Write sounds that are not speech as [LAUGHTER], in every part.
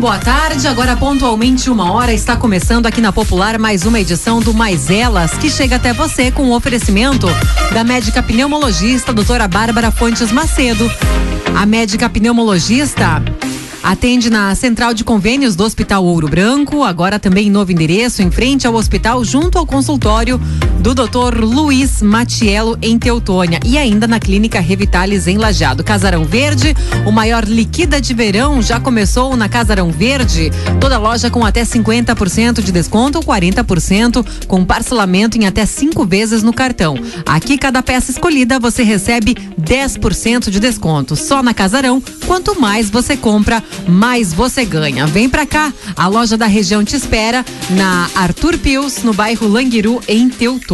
boa tarde. Agora, pontualmente uma hora, está começando aqui na Popular mais uma edição do Mais Elas, que chega até você com o oferecimento da médica pneumologista, doutora Bárbara Fontes Macedo. A médica pneumologista Atende na central de convênios do Hospital Ouro Branco, agora também em novo endereço, em frente ao hospital, junto ao consultório do Dr. Luiz Matiello, em Teutônia. E ainda na Clínica Revitalis, em Lajeado. Casarão Verde, o maior liquida de verão já começou na Casarão Verde. Toda loja com até 50% de desconto ou 40% com parcelamento em até cinco vezes no cartão. Aqui, cada peça escolhida, você recebe 10% de desconto. Só na Casarão, quanto mais você compra, mais você ganha. Vem pra cá, a loja da região te espera na Arthur Pius, no bairro Languiru, em Teutônia.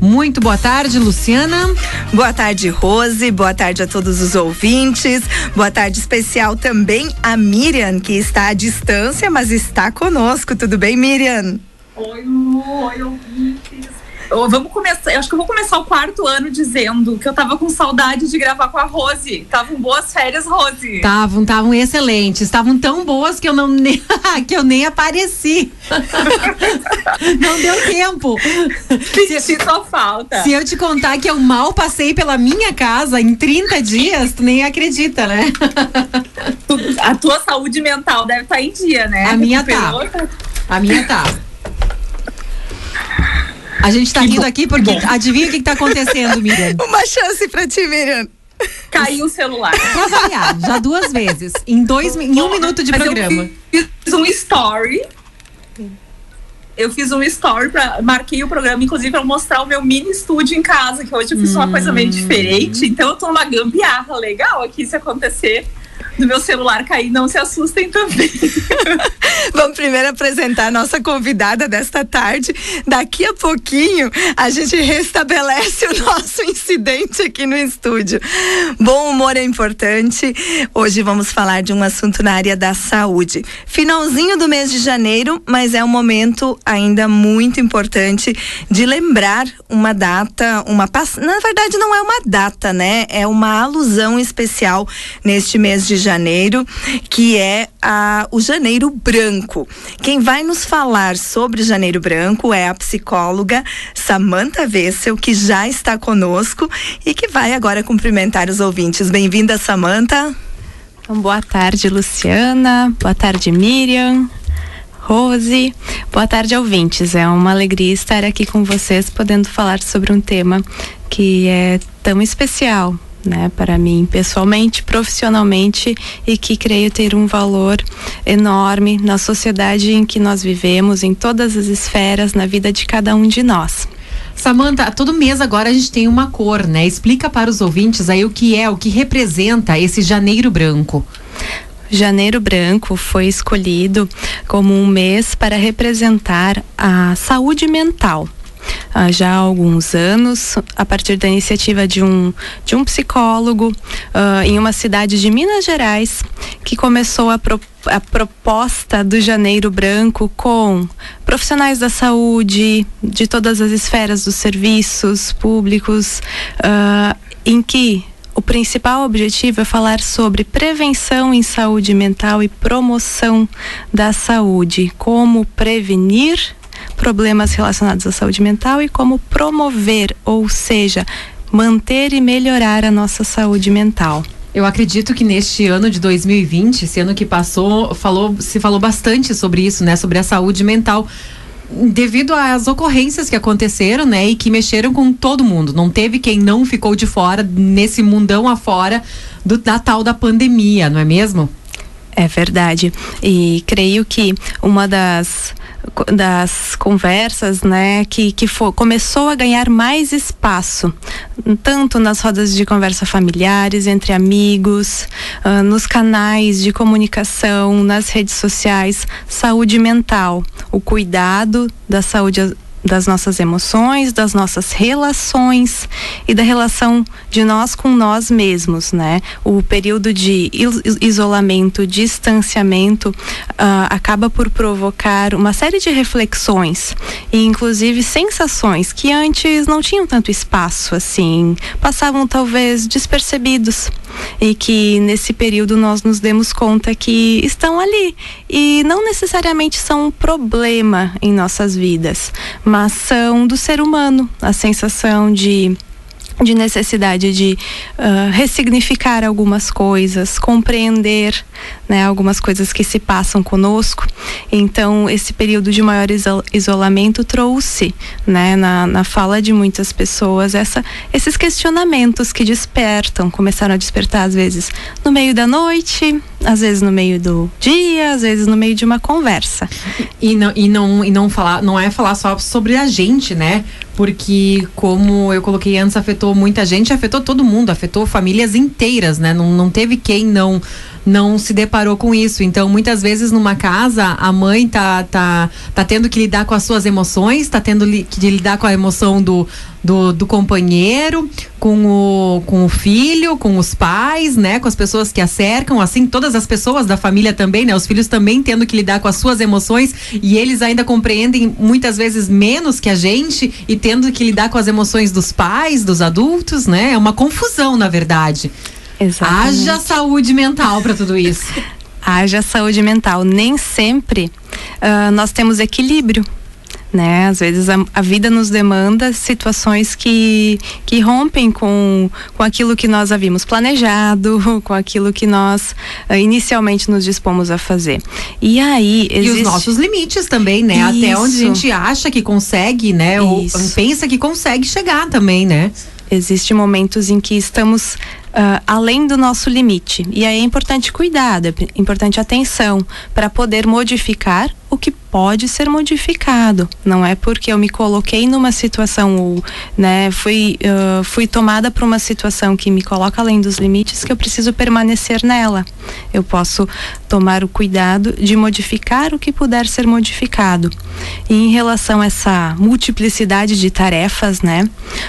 Muito boa tarde, Luciana. Boa tarde, Rose. Boa tarde a todos os ouvintes. Boa tarde especial também a Miriam, que está à distância, mas está conosco. Tudo bem, Miriam? Oi, Lu. Oi, ouvintes vamos começar. Eu acho que eu vou começar o quarto ano dizendo que eu tava com saudade de gravar com a Rose. Estavam boas férias, Rose. Estavam, estavam excelentes. Estavam tão boas que eu não nem, [LAUGHS] que eu nem apareci. [LAUGHS] não deu tempo. Senti sua falta. Se eu te contar que eu mal passei pela minha casa em 30 dias, tu nem acredita, né? a tua saúde mental deve estar tá em dia, né? A minha tá. A minha tá. A gente tá que rindo bom, aqui porque adivinha o que, que tá acontecendo, Miriam? [LAUGHS] Uma chance pra ti, Miriam. Caiu o celular. Pra variar, já duas vezes. Em, dois, em um minuto de Mas programa. Eu fiz um story. Eu fiz um story, pra, marquei o programa, inclusive, para mostrar o meu mini estúdio em casa, que hoje eu fiz hum. uma coisa meio hum. diferente. Então eu tô numa gambiarra legal aqui se acontecer do meu celular cair, não se assustem também. [LAUGHS] Vamos primeiro apresentar a nossa convidada desta tarde. Daqui a pouquinho a gente restabelece o nosso incidente aqui no estúdio. Bom humor é importante. Hoje vamos falar de um assunto na área da saúde. Finalzinho do mês de janeiro, mas é um momento ainda muito importante de lembrar uma data, uma na verdade não é uma data, né? É uma alusão especial neste mês de janeiro, que é a, o Janeiro Branco. Quem vai nos falar sobre Janeiro Branco é a psicóloga Samantha Vessel, que já está conosco e que vai agora cumprimentar os ouvintes. Bem-vinda, Samantha. Então, boa tarde, Luciana. Boa tarde, Miriam. Rose. Boa tarde, ouvintes. É uma alegria estar aqui com vocês, podendo falar sobre um tema que é tão especial né, para mim pessoalmente, profissionalmente e que creio ter um valor enorme na sociedade em que nós vivemos, em todas as esferas, na vida de cada um de nós. Samanta, todo mês agora a gente tem uma cor, né? Explica para os ouvintes aí o que é, o que representa esse janeiro branco. Janeiro Branco foi escolhido como um mês para representar a saúde mental ah, já há alguns anos, a partir da iniciativa de um, de um psicólogo ah, em uma cidade de Minas Gerais, que começou a, a proposta do Janeiro Branco com profissionais da saúde, de todas as esferas dos serviços públicos, ah, em que o principal objetivo é falar sobre prevenção em saúde mental e promoção da saúde, como prevenir problemas relacionados à saúde mental e como promover, ou seja, manter e melhorar a nossa saúde mental. Eu acredito que neste ano de 2020, esse ano que passou, falou, se falou bastante sobre isso, né? Sobre a saúde mental devido às ocorrências que aconteceram, né, e que mexeram com todo mundo. Não teve quem não ficou de fora nesse mundão afora do da tal da pandemia, não é mesmo? É verdade. E creio que uma das das conversas, né, que, que for, começou a ganhar mais espaço, tanto nas rodas de conversa familiares, entre amigos, uh, nos canais de comunicação, nas redes sociais, saúde mental, o cuidado da saúde das nossas emoções, das nossas relações e da relação de nós com nós mesmos, né? O período de isolamento, distanciamento, uh, acaba por provocar uma série de reflexões e, inclusive, sensações que antes não tinham tanto espaço, assim, passavam talvez despercebidos e que nesse período nós nos demos conta que estão ali e não necessariamente são um problema em nossas vidas uma ação do ser humano, a sensação de de necessidade de uh, ressignificar algumas coisas, compreender né, algumas coisas que se passam conosco. Então, esse período de maior isolamento trouxe né, na, na fala de muitas pessoas essa, esses questionamentos que despertam, começaram a despertar às vezes no meio da noite, às vezes no meio do dia, às vezes no meio de uma conversa. E não, e não, e não falar, não é falar só sobre a gente, né? porque como eu coloquei antes, afetou muita gente, afetou todo mundo, afetou famílias inteiras, né? Não, não teve quem não não se deparou com isso. Então, muitas vezes numa casa, a mãe tá, tá, tá tendo que lidar com as suas emoções, tá tendo li, que lidar com a emoção do, do, do, companheiro, com o, com o filho, com os pais, né? Com as pessoas que a cercam, assim, todas as pessoas da família também, né? Os filhos também tendo que lidar com as suas emoções e eles ainda compreendem muitas vezes menos que a gente e tendo que lidar com as emoções dos pais, dos adultos, né? É uma confusão, na verdade. Exatamente. Haja saúde mental para tudo isso. [LAUGHS] Haja saúde mental. Nem sempre uh, nós temos equilíbrio. Né? Às vezes a, a, vida nos demanda situações que, que rompem com, com aquilo que nós havíamos planejado, [LAUGHS] com aquilo que nós uh, inicialmente nos dispomos a fazer. E aí existe... E os nossos limites também, né? Isso. Até onde a gente acha que consegue, né? Isso. Ou pensa que consegue chegar também, né? Existem momentos em que estamos uh, além do nosso limite. E aí é importante cuidado, é importante atenção para poder modificar o que pode ser modificado. Não é porque eu me coloquei numa situação ou né, fui, uh, fui tomada por uma situação que me coloca além dos limites que eu preciso permanecer nela. Eu posso tomar o cuidado de modificar o que puder ser modificado. E em relação a essa multiplicidade de tarefas, né,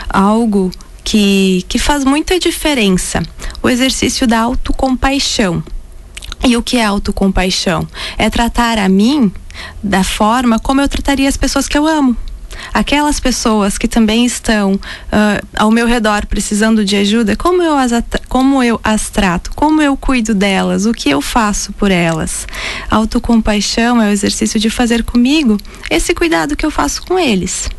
algo que, que faz muita diferença. O exercício da autocompaixão. E o que é autocompaixão? É tratar a mim da forma como eu trataria as pessoas que eu amo. Aquelas pessoas que também estão uh, ao meu redor precisando de ajuda, como eu, as como eu as trato, como eu cuido delas, o que eu faço por elas. Autocompaixão é o exercício de fazer comigo esse cuidado que eu faço com eles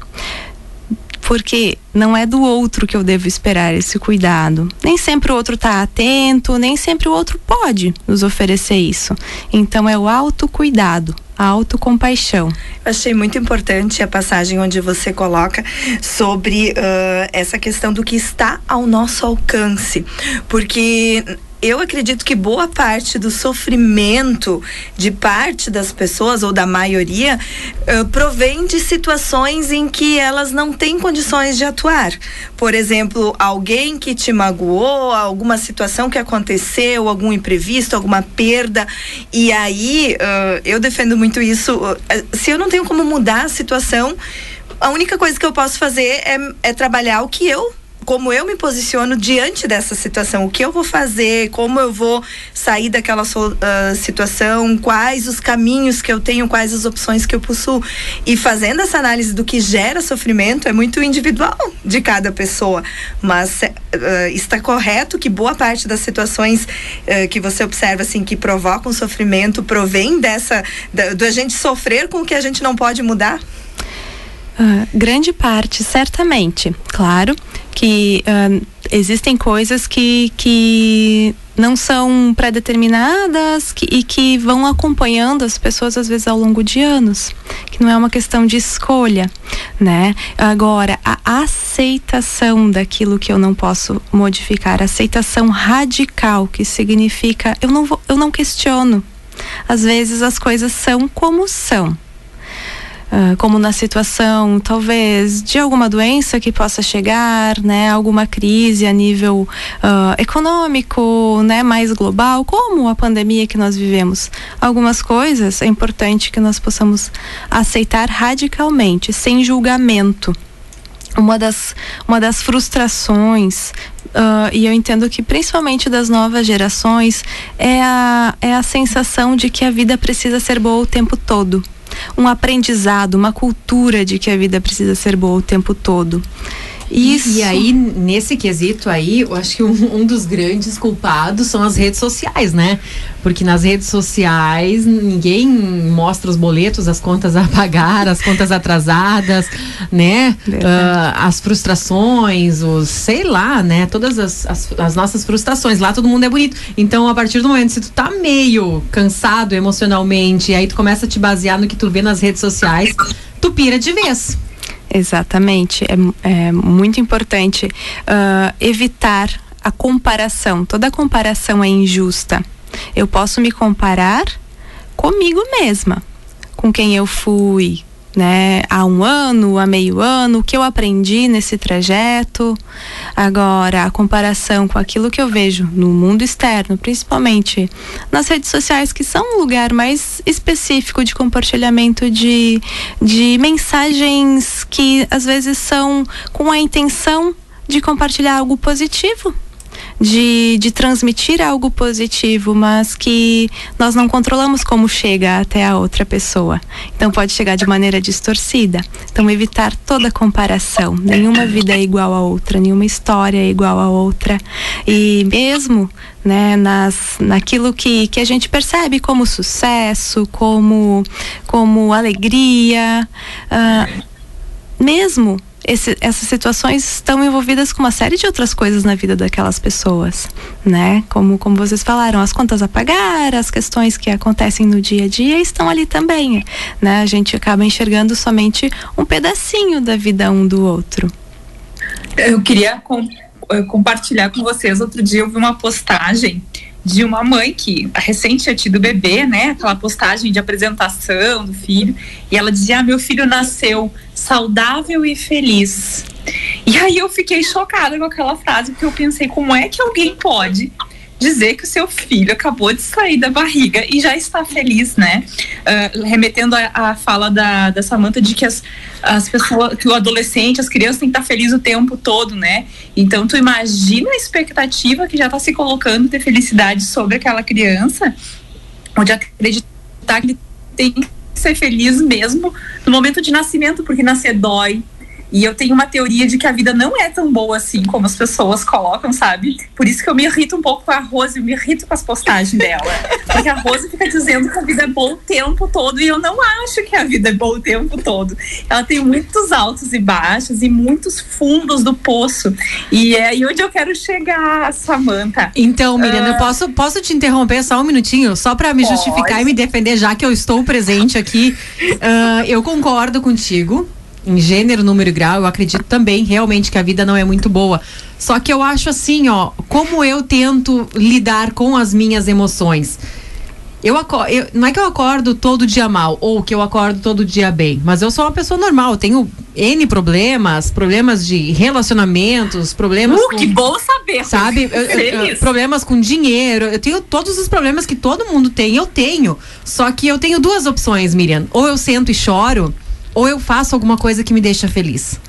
porque não é do outro que eu devo esperar esse cuidado. Nem sempre o outro está atento, nem sempre o outro pode nos oferecer isso. Então é o autocuidado, a autocompaixão. Achei muito importante a passagem onde você coloca sobre uh, essa questão do que está ao nosso alcance, porque eu acredito que boa parte do sofrimento de parte das pessoas, ou da maioria, uh, provém de situações em que elas não têm condições de atuar. Por exemplo, alguém que te magoou, alguma situação que aconteceu, algum imprevisto, alguma perda. E aí, uh, eu defendo muito isso. Uh, se eu não tenho como mudar a situação, a única coisa que eu posso fazer é, é trabalhar o que eu como eu me posiciono diante dessa situação, o que eu vou fazer, como eu vou sair daquela uh, situação, quais os caminhos que eu tenho, quais as opções que eu possuo. E fazendo essa análise do que gera sofrimento é muito individual de cada pessoa, mas uh, está correto que boa parte das situações uh, que você observa assim que provocam sofrimento provém dessa da, do a gente sofrer com o que a gente não pode mudar. Uh, grande parte, certamente. Claro que uh, existem coisas que, que não são pré-determinadas e que vão acompanhando as pessoas às vezes ao longo de anos, que não é uma questão de escolha, né? Agora, a aceitação daquilo que eu não posso modificar, aceitação radical, que significa eu não vou, eu não questiono. Às vezes as coisas são como são uh, como na situação, talvez, de alguma doença que possa chegar, né? Alguma crise a nível uh, econômico, né? Mais global, como a pandemia que nós vivemos. Algumas coisas é importante que nós possamos aceitar radicalmente, sem julgamento uma das, uma das frustrações, uh, e eu entendo que principalmente das novas gerações, é a, é a sensação de que a vida precisa ser boa o tempo todo. Um aprendizado, uma cultura de que a vida precisa ser boa o tempo todo. Isso. E aí, nesse quesito aí, eu acho que um, um, dos grandes culpados são as redes sociais, né? Porque nas redes sociais ninguém mostra os boletos, as contas a pagar, as contas atrasadas, né? Uh, as frustrações, os sei lá, né? Todas as, as, as, nossas frustrações. Lá todo mundo é bonito. Então, a partir do momento, se tu tá meio cansado emocionalmente, aí tu começa a te basear no que tu vê nas redes sociais, tu pira de vez. Exatamente. É, é muito importante uh, evitar a comparação. Toda comparação é injusta. Eu posso me comparar comigo mesma, com quem eu fui, né, há um ano, há meio ano, o que eu aprendi nesse trajeto. Agora, a comparação com aquilo que eu vejo no mundo externo, principalmente nas redes sociais, que são um lugar mais específico de compartilhamento de, de mensagens que às vezes são com a intenção de compartilhar algo positivo de, de transmitir algo positivo, mas que nós não controlamos como chega até a outra pessoa. Então pode chegar de maneira distorcida. Então evitar toda comparação. Nenhuma vida é igual a outra, nenhuma história é igual a outra. E mesmo né, nas, naquilo que, que a gente percebe como sucesso, como, como alegria, uh, mesmo esse, essas situações estão envolvidas com uma série de outras coisas na vida daquelas pessoas, né? Como, como vocês falaram, as contas a pagar, as questões que acontecem no dia a dia estão ali também, né? A gente acaba enxergando somente um pedacinho da vida um do outro. Eu queria com, eh, compartilhar com vocês, outro dia eu vi uma postagem de uma mãe que recente tinha tido bebê, né? Aquela postagem de apresentação do filho. E ela dizia: ah, meu filho nasceu saudável e feliz. E aí eu fiquei chocada com aquela frase, porque eu pensei: como é que alguém pode dizer que o seu filho acabou de sair da barriga e já está feliz, né? Uh, remetendo à fala da, da Samanta de que as, as pessoas, que o adolescente, as crianças têm que estar felizes o tempo todo, né? Então tu imagina a expectativa que já está se colocando de felicidade sobre aquela criança, onde acreditar que ele tem que ser feliz mesmo no momento de nascimento, porque nascer dói, e eu tenho uma teoria de que a vida não é tão boa assim como as pessoas colocam, sabe? Por isso que eu me irrito um pouco com a Rose, eu me irrito com as postagens dela. Porque a Rose fica dizendo que a vida é boa o tempo todo e eu não acho que a vida é boa o tempo todo. Ela tem muitos altos e baixos e muitos fundos do poço. E é aí onde eu quero chegar, Samanta. Então, Miriam, eu ah, posso, posso te interromper só um minutinho? Só para me pode. justificar e me defender, já que eu estou presente aqui. Uh, eu concordo contigo em gênero, número e grau, eu acredito também realmente que a vida não é muito boa. Só que eu acho assim, ó, como eu tento lidar com as minhas emoções. Eu, eu, não é que eu acordo todo dia mal ou que eu acordo todo dia bem, mas eu sou uma pessoa normal. Eu tenho N problemas, problemas de relacionamentos, problemas. Uh, com, que bom saber! Sabe? Eu, eu, problemas com dinheiro. Eu tenho todos os problemas que todo mundo tem, eu tenho. Só que eu tenho duas opções, Miriam. Ou eu sento e choro, ou eu faço alguma coisa que me deixa feliz.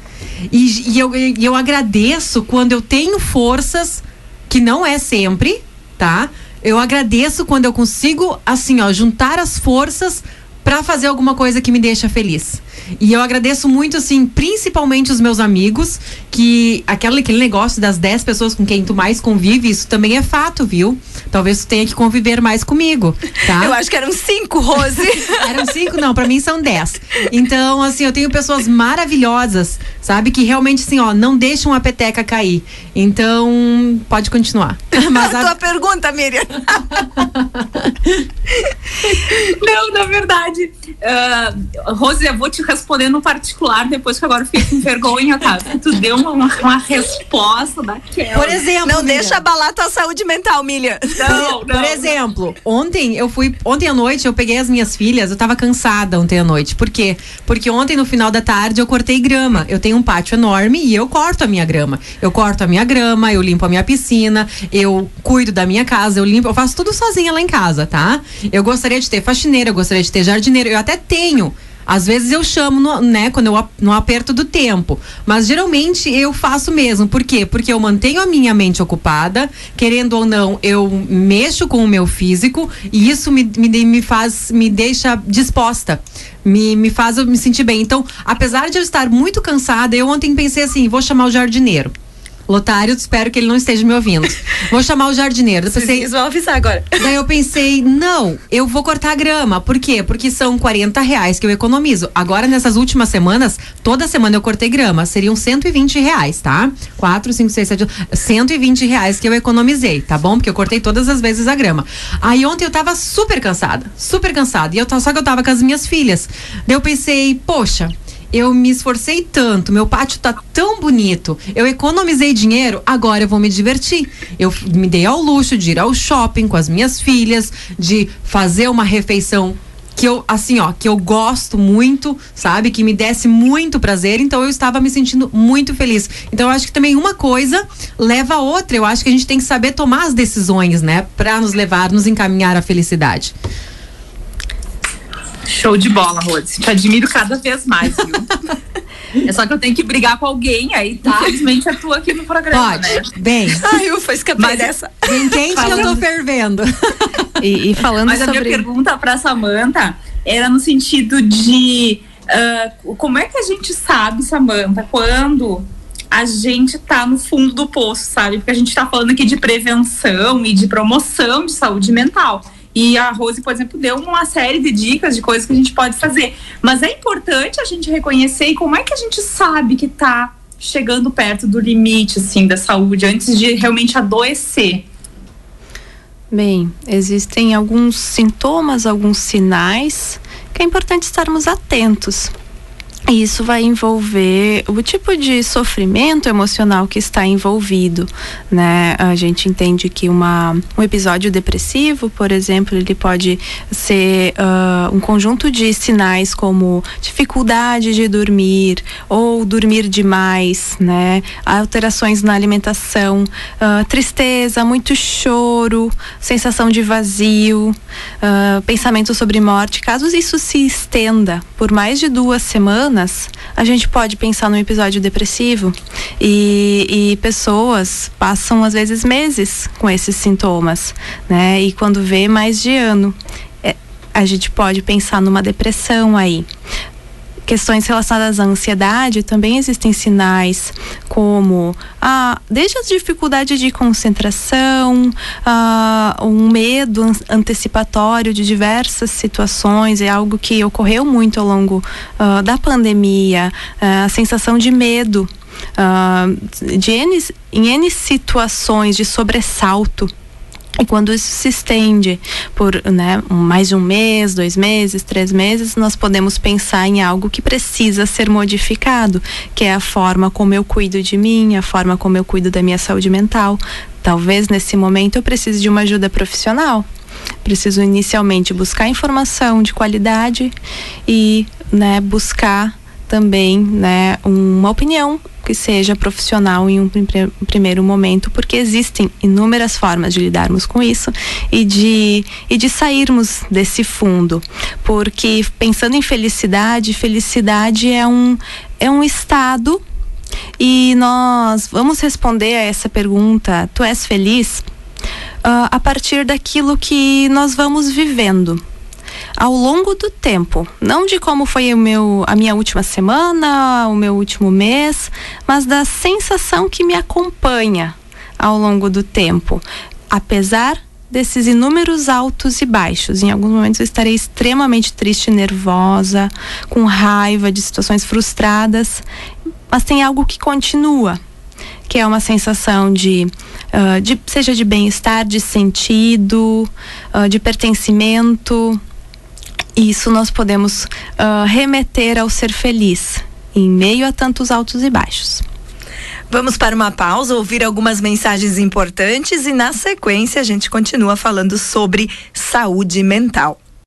E, e eu, e eu agradeço quando eu tenho forças, que não é sempre, tá? Eu agradeço quando eu consigo, assim, ó, juntar as forças para fazer alguma coisa que me deixa feliz. E eu agradeço muito, assim, principalmente os meus amigos, que aquele, aquele negócio das 10 pessoas com quem tu mais convive, isso também é fato, viu? Talvez tu tenha que conviver mais comigo, tá? Eu acho que eram cinco, Rose. [LAUGHS] eram cinco? Não, para mim são 10. Então, assim, eu tenho pessoas maravilhosas, sabe? Que realmente, assim, ó, não deixam a peteca cair. Então, pode continuar. [LAUGHS] Mas a, a tua pergunta, Miriam. [LAUGHS] não, na verdade, uh, Rose, eu vou te responder no particular depois que agora eu fiquei com vergonha, tá? [LAUGHS] Tu deu uma, uma resposta daquela. Por exemplo. Não deixa abalar tua saúde mental, Milha. Não, [LAUGHS] não. Por exemplo, ontem eu fui. Ontem à noite eu peguei as minhas filhas, eu tava cansada ontem à noite. Por quê? Porque ontem, no final da tarde, eu cortei grama. Eu tenho um pátio enorme e eu corto a minha grama. Eu corto a minha grama, eu limpo a minha piscina, eu cuido da minha casa, eu limpo, eu faço tudo sozinha lá em casa, tá? Eu gostaria de ter faxineira, eu gostaria de ter jardineiro, eu até tenho. Às vezes eu chamo, no, né, quando eu no aperto do tempo. Mas geralmente eu faço mesmo. Por quê? Porque eu mantenho a minha mente ocupada, querendo ou não, eu mexo com o meu físico e isso me, me, me faz, me deixa disposta. Me, me faz eu me sentir bem. Então, apesar de eu estar muito cansada, eu ontem pensei assim: vou chamar o jardineiro. Lotário, espero que ele não esteja me ouvindo. Vou chamar o jardineiro. Eu pensei, Vocês vão avisar agora. Daí eu pensei, não, eu vou cortar a grama. Por quê? Porque são 40 reais que eu economizo. Agora, nessas últimas semanas, toda semana eu cortei grama. Seriam 120 reais, tá? 4, 5, 6, 7, 120 reais que eu economizei, tá bom? Porque eu cortei todas as vezes a grama. Aí ontem eu tava super cansada, super cansada. E eu, só que eu tava com as minhas filhas. Daí eu pensei, poxa, eu me esforcei tanto, meu pátio tá tão bonito, eu economizei dinheiro, agora eu vou me divertir. Eu me dei ao luxo de ir ao shopping com as minhas filhas, de fazer uma refeição que eu, assim, ó, que eu gosto muito, sabe? Que me desse muito prazer, então eu estava me sentindo muito feliz. Então eu acho que também uma coisa leva a outra. Eu acho que a gente tem que saber tomar as decisões, né? Pra nos levar, nos encaminhar à felicidade. Show de bola, Rose. Te admiro cada vez mais, viu? [LAUGHS] é só que eu tenho que brigar com alguém, aí tá. infelizmente é tu aqui no programa, Pode. né? Bem. [LAUGHS] Ai, ufa, escapei Mas- dessa. Quente que eu tô fervendo. [LAUGHS] E, e falando Mas a minha sobre. pergunta pra Samantha era no sentido de ah, como é que a gente sabe, Samantha, quando a gente tá no fundo do poço, sabe? Porque a gente tá falando aqui de prevenção e de promoção de saúde mental. E a Rose, por exemplo, deu uma série de dicas de coisas que a gente pode fazer. Mas é importante a gente reconhecer e como é que a gente sabe que tá chegando perto do limite, assim, da saúde, antes de realmente adoecer. Bem, existem alguns sintomas, alguns sinais que é importante estarmos atentos. Isso vai envolver o tipo de sofrimento emocional que está envolvido, né? A gente entende que uma, um episódio depressivo, por exemplo, ele pode ser ah, um conjunto de sinais como dificuldade de dormir ou dormir demais, né? Alterações na alimentação, ah, tristeza, muito choro, sensação de vazio, ah, pensamento sobre morte. Caso isso se estenda por mais de duas semanas, a gente pode pensar num episódio depressivo e, e pessoas passam às vezes meses com esses sintomas, né? E quando vê mais de ano, é, a gente pode pensar numa depressão aí questões relacionadas à ansiedade, também existem sinais como ah, desde a dificuldade de concentração, ah, um medo an- antecipatório de diversas situações, é algo que ocorreu muito ao longo ah, da pandemia, ah, a sensação de medo. ah, de N, em N situações de sobressalto e quando isso se estende por né, mais um mês, dois meses, três meses, nós podemos pensar em algo que precisa ser modificado, que é a forma como eu cuido de mim, a forma como eu cuido da minha saúde mental. Talvez nesse momento eu precise de uma ajuda profissional. Preciso inicialmente buscar informação de qualidade e né, buscar também né, uma opinião que seja profissional em um prime- primeiro momento, porque existem inúmeras formas de lidarmos com isso e de, e de sairmos desse fundo. Porque pensando em felicidade, felicidade é um, é um estado e nós vamos responder a essa pergunta: tu és feliz? Ah, a partir daquilo que nós vamos vivendo ao longo do tempo, não de como foi o meu, a minha última semana, o meu último mês, mas da sensação que me acompanha ao longo do tempo, apesar desses inúmeros altos e baixos. Em alguns momentos eu estarei extremamente triste, nervosa, com raiva de situações frustradas, mas tem algo que continua, que é uma sensação de, ah, de seja de bem-estar, de sentido, ah, de pertencimento. Isso nós podemos uh, remeter ao ser feliz em meio a tantos altos e baixos. Vamos para uma pausa, ouvir algumas mensagens importantes e na sequência a gente continua falando sobre saúde mental.